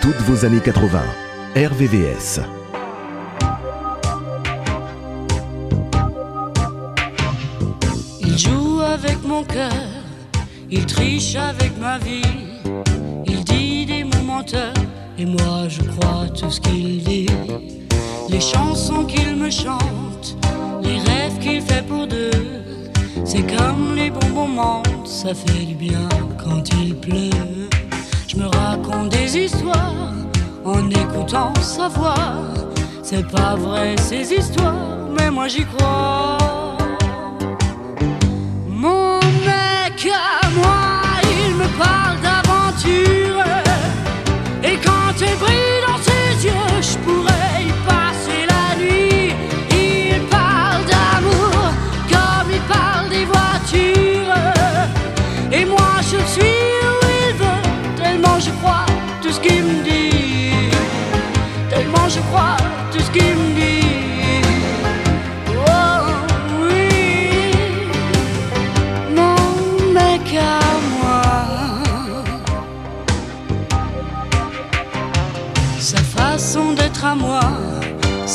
Toutes vos années 80. RVVS. Il joue avec mon cœur, il triche avec ma vie, il dit des mots menteurs, et moi je crois tout ce qu'il dit. Les chansons qu'il me chante, les rêves qu'il fait pour deux, c'est comme les bons moments, ça fait du bien quand il pleut. En écoutant sa voix. C'est pas vrai ces histoires, mais moi j'y crois.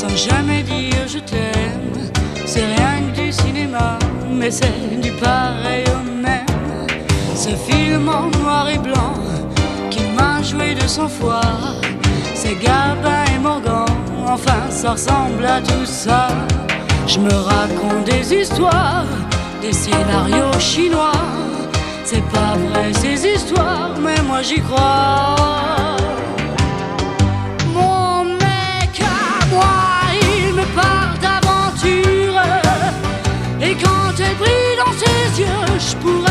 Sans jamais dire je t'aime, c'est rien que du cinéma, mais c'est du pareil au même. Ce film en noir et blanc qui m'a joué de son foi, c'est Gabin et Morgan, enfin ça ressemble à tout ça. Je me raconte des histoires, des scénarios chinois. C'est pas vrai ces histoires, mais moi j'y crois. Brille dans ses yeux, je pourrais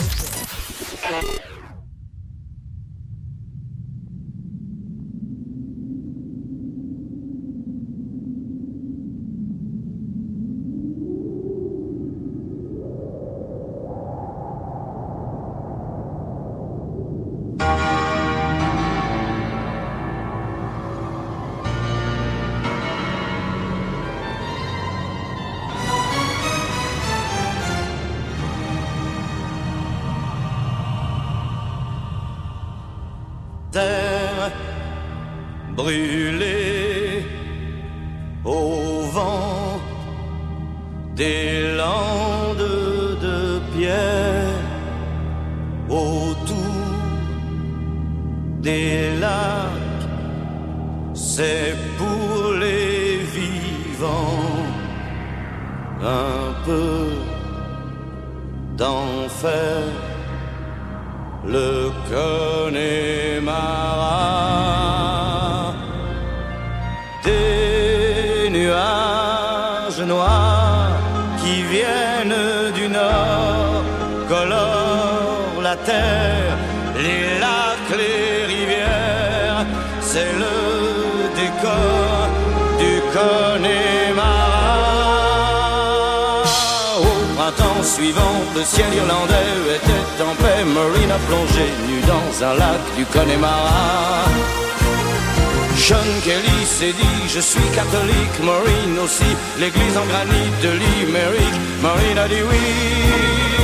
brûlé au vent des landes de pierre autour des lacs. C'est pour les vivants un peu d'enfer. Le la terre, les lacs, les rivières, c'est le décor du Connemara. Au printemps suivant, le ciel irlandais était en paix, Marina plongée nue dans un lac du Connemara. John Kelly s'est dit Je suis catholique, Maureen aussi, l'église en granit de l'Imérique, Maureen a dit oui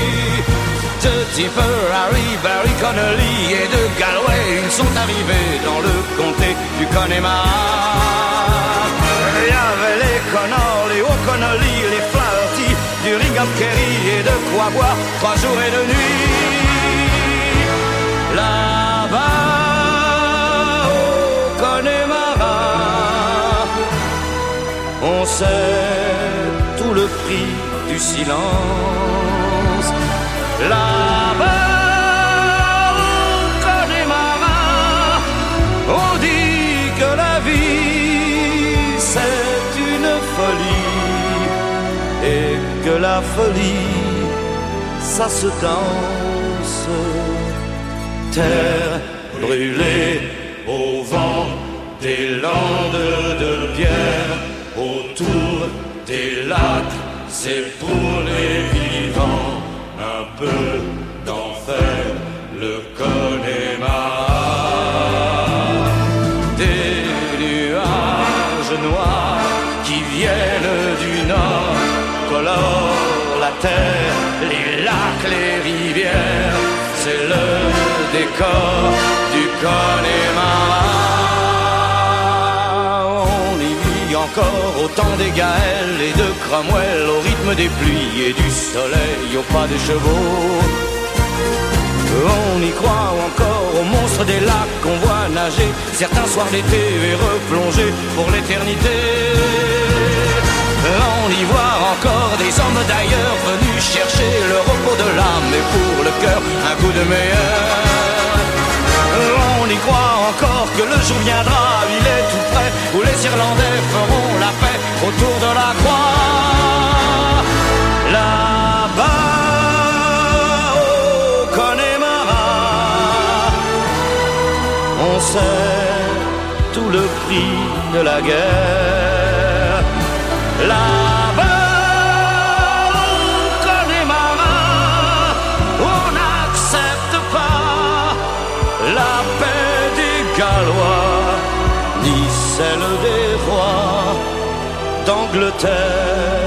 ce type Harry, Barry Connolly et de Galway, ils sont arrivés dans le comté du Connemara. Il y avait les Connors, les O'Connolly, les Flaherty, du Ringham Kerry et de quoi boire trois jours et deux nuits. Là-bas, au Connemara, on sait tout le prix du silence. La barque des marins, on dit que la vie c'est une folie et que la folie ça se danse. Terre brûlée au vent des landes de pierre autour des lacs, c'est pour les vivants peu d'enfer, le Connemara. Des nuages noirs qui viennent du nord colorent la terre, les lacs, les rivières, c'est le décor du Connemara. au temps des Gaëls et de Cromwell, au rythme des pluies et du soleil, au pas des chevaux. On y croit encore aux monstres des lacs qu'on voit nager certains soirs d'été et replonger pour l'éternité. On y voit encore des hommes d'ailleurs venus chercher le repos de l'âme et pour le cœur un coup de meilleur crois encore que le jour viendra, il est tout près, où les Irlandais feront la paix autour de la croix. Là-bas, au Connemara, on sait tout le prix de la guerre. Là celle des rois d'Angleterre.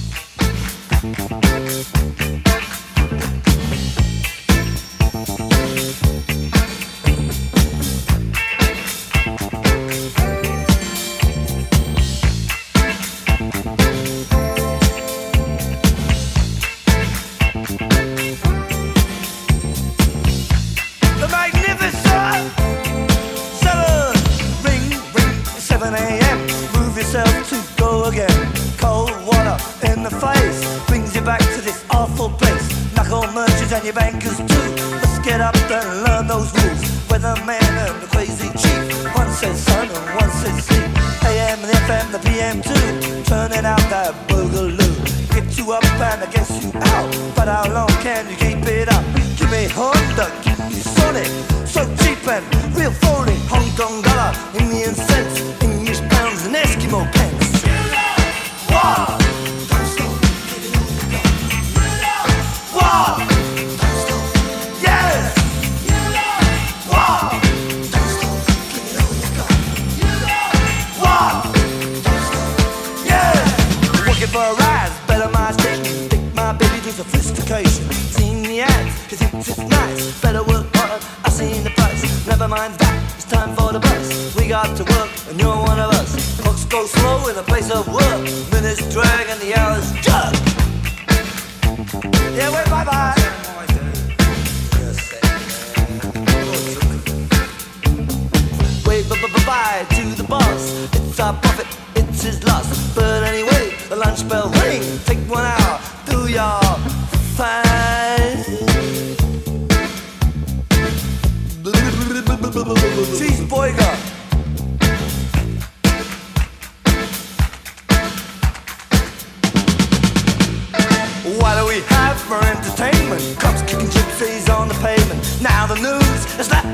Take one out through your thighs. Cheeseburger. Do we have for entertainment? Kicking gypsies on the pavement. Now the news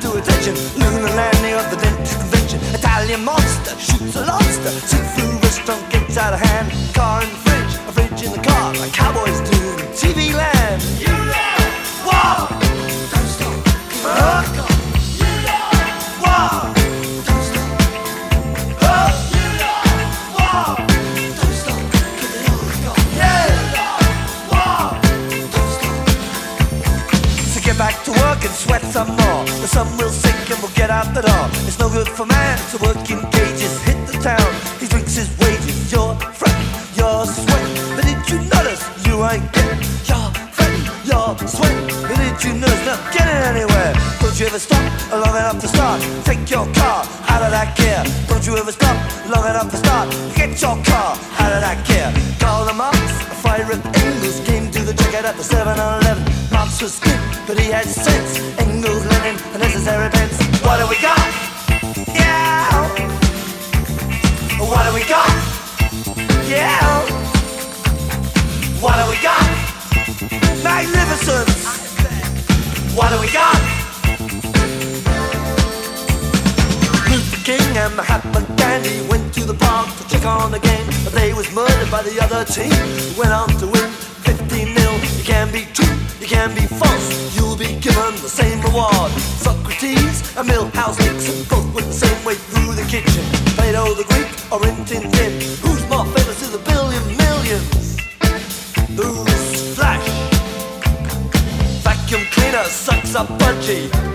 to attention. Lunar landing of the convention. Italian monster shoots a lobster. Seafood restaurant gets out of hand. Car and cowboys do in TV land. You love, don't stop. You don't stop. You don't stop, yeah. You don't stop. So get back to work and sweat some more. The sun will sink and we'll get out the door. It's no good for man to work in. the 7-Eleven. monster's was but he had sense. Engels, Lenin, the necessary pence. What do we got? Yeah. What do we got? Yeah. What do we got? Magnificence. What do we got? Luther King and Mahatma Gandhi went to the park to check on the game, but they was murdered by the other team. Went on the same reward. Socrates and Millhouse Nixon both went the same way through the kitchen. Plato the Greek or in Tintin. Who's more famous to the billion millions? Who's flash? Vacuum cleaner sucks up budgie.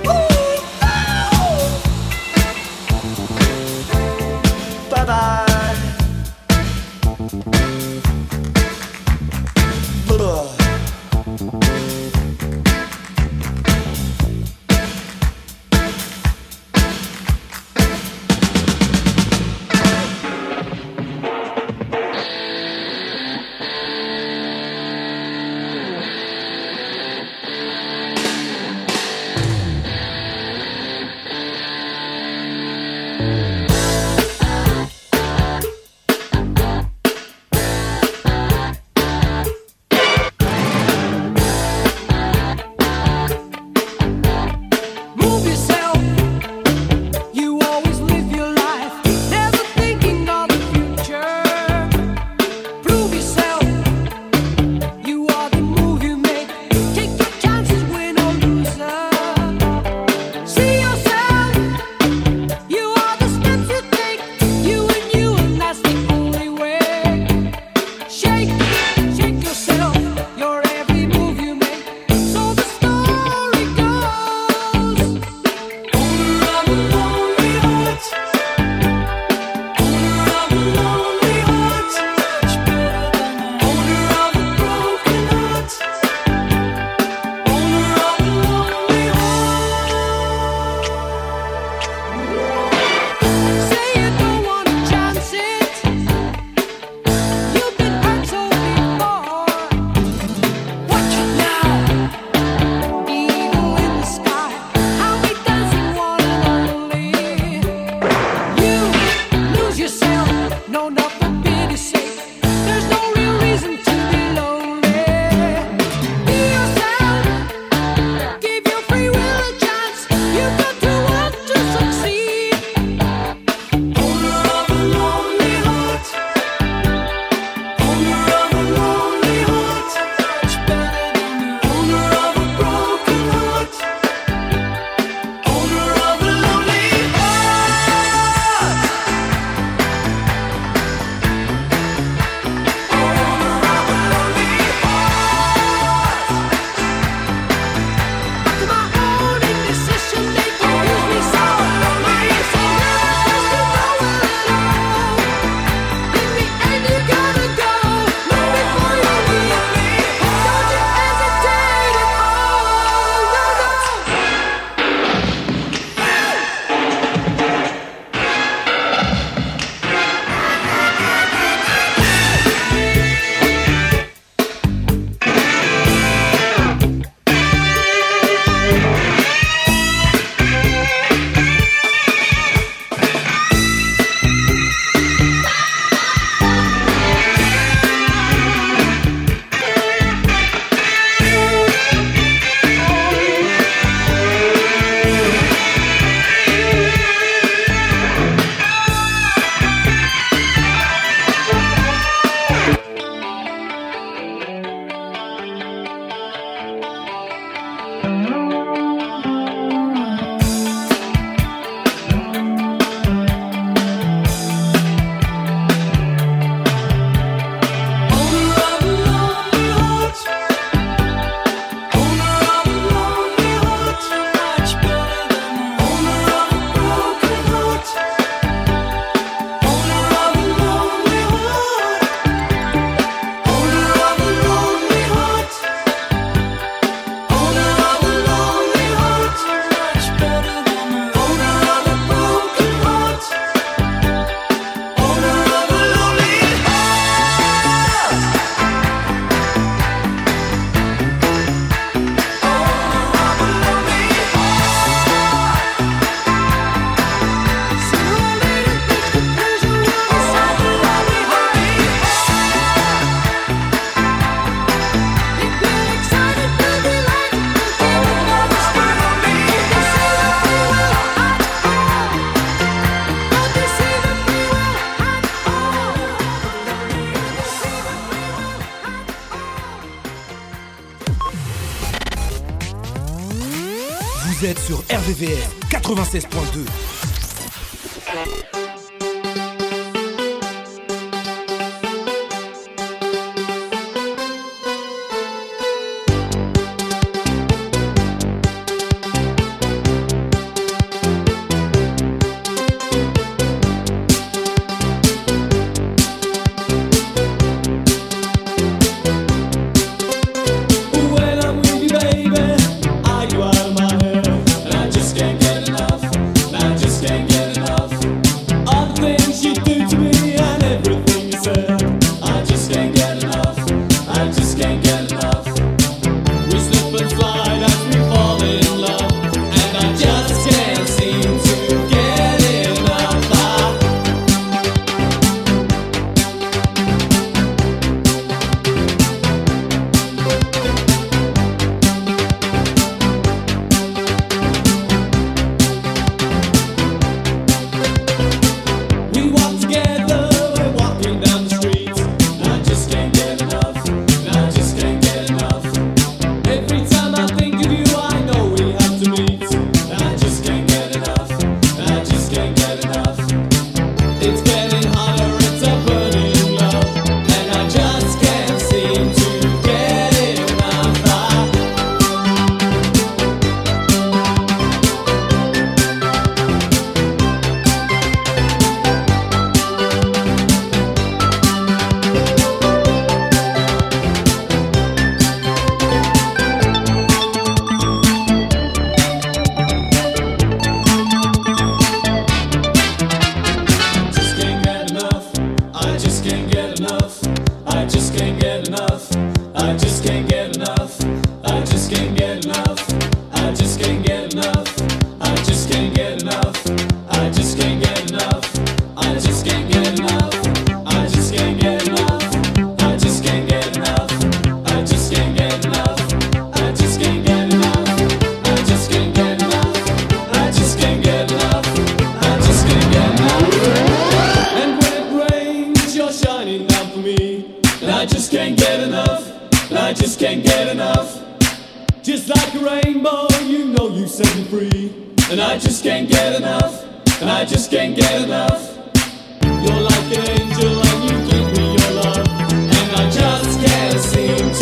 can't get enough. Just like a rainbow, you know you set me free. And I just can't get enough. And I just can't get enough. You're like an angel and you give me your love. And I just can't seem to.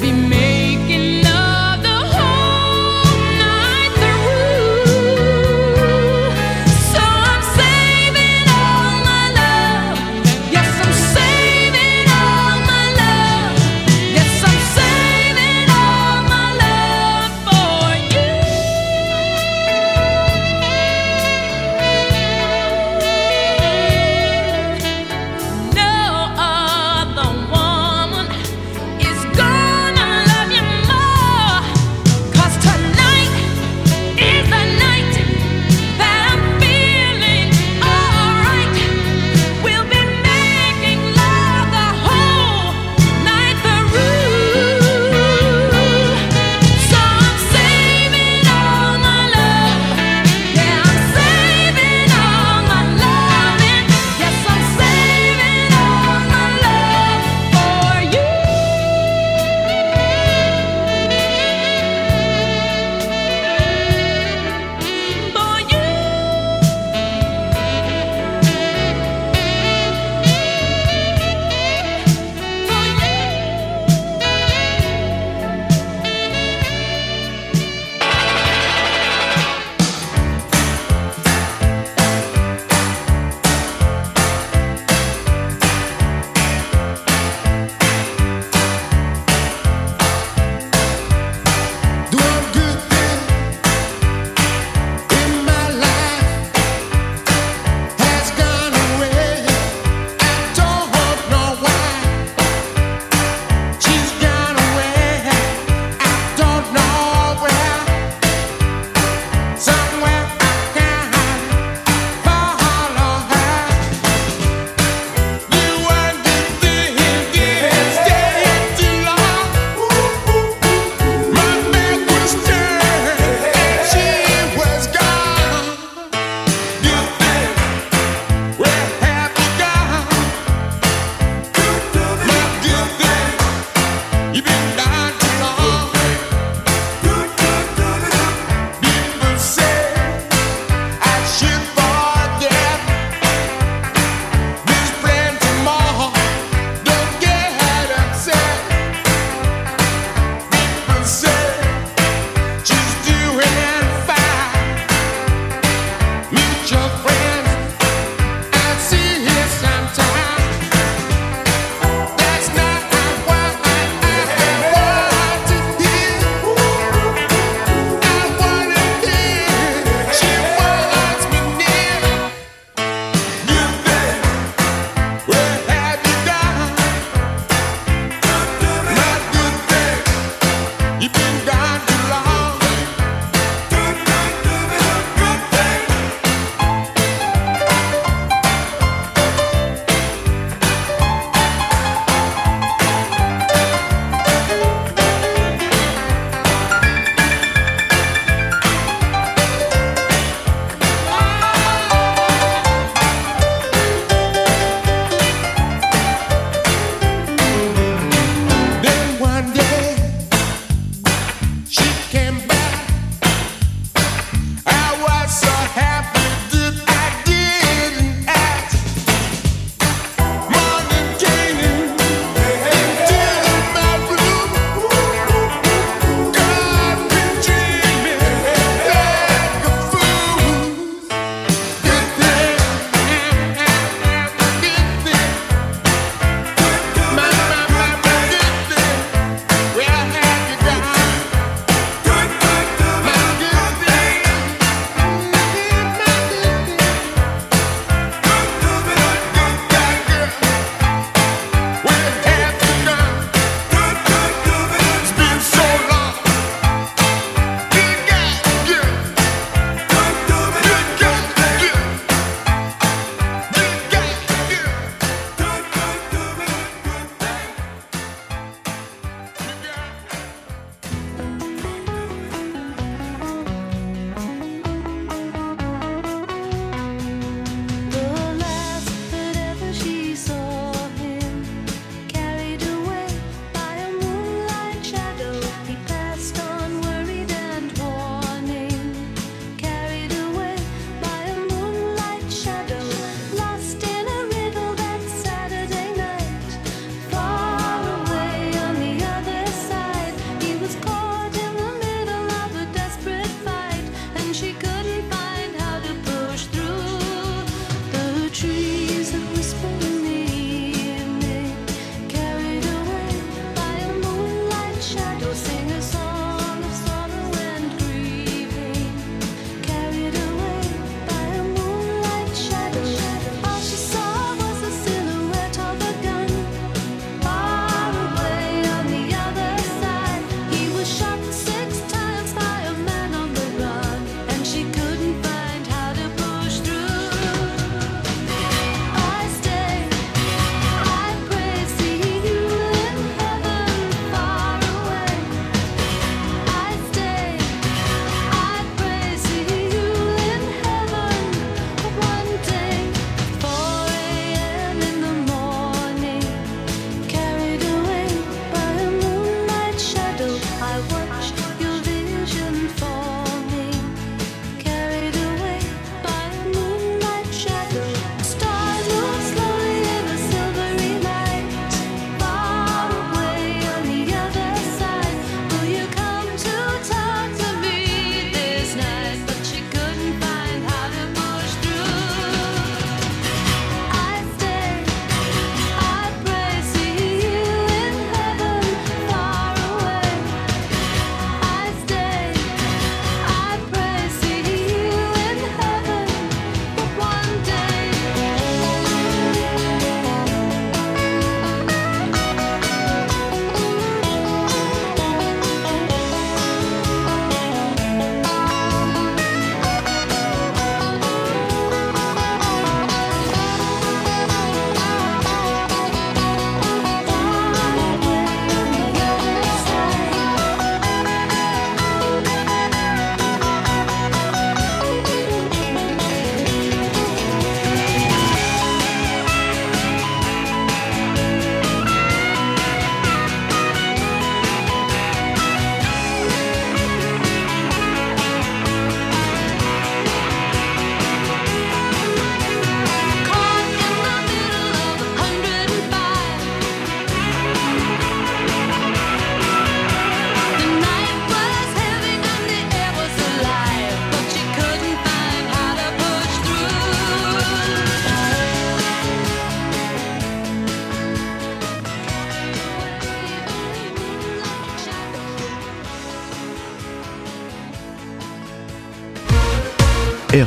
be making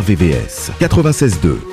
RVVS 96.2.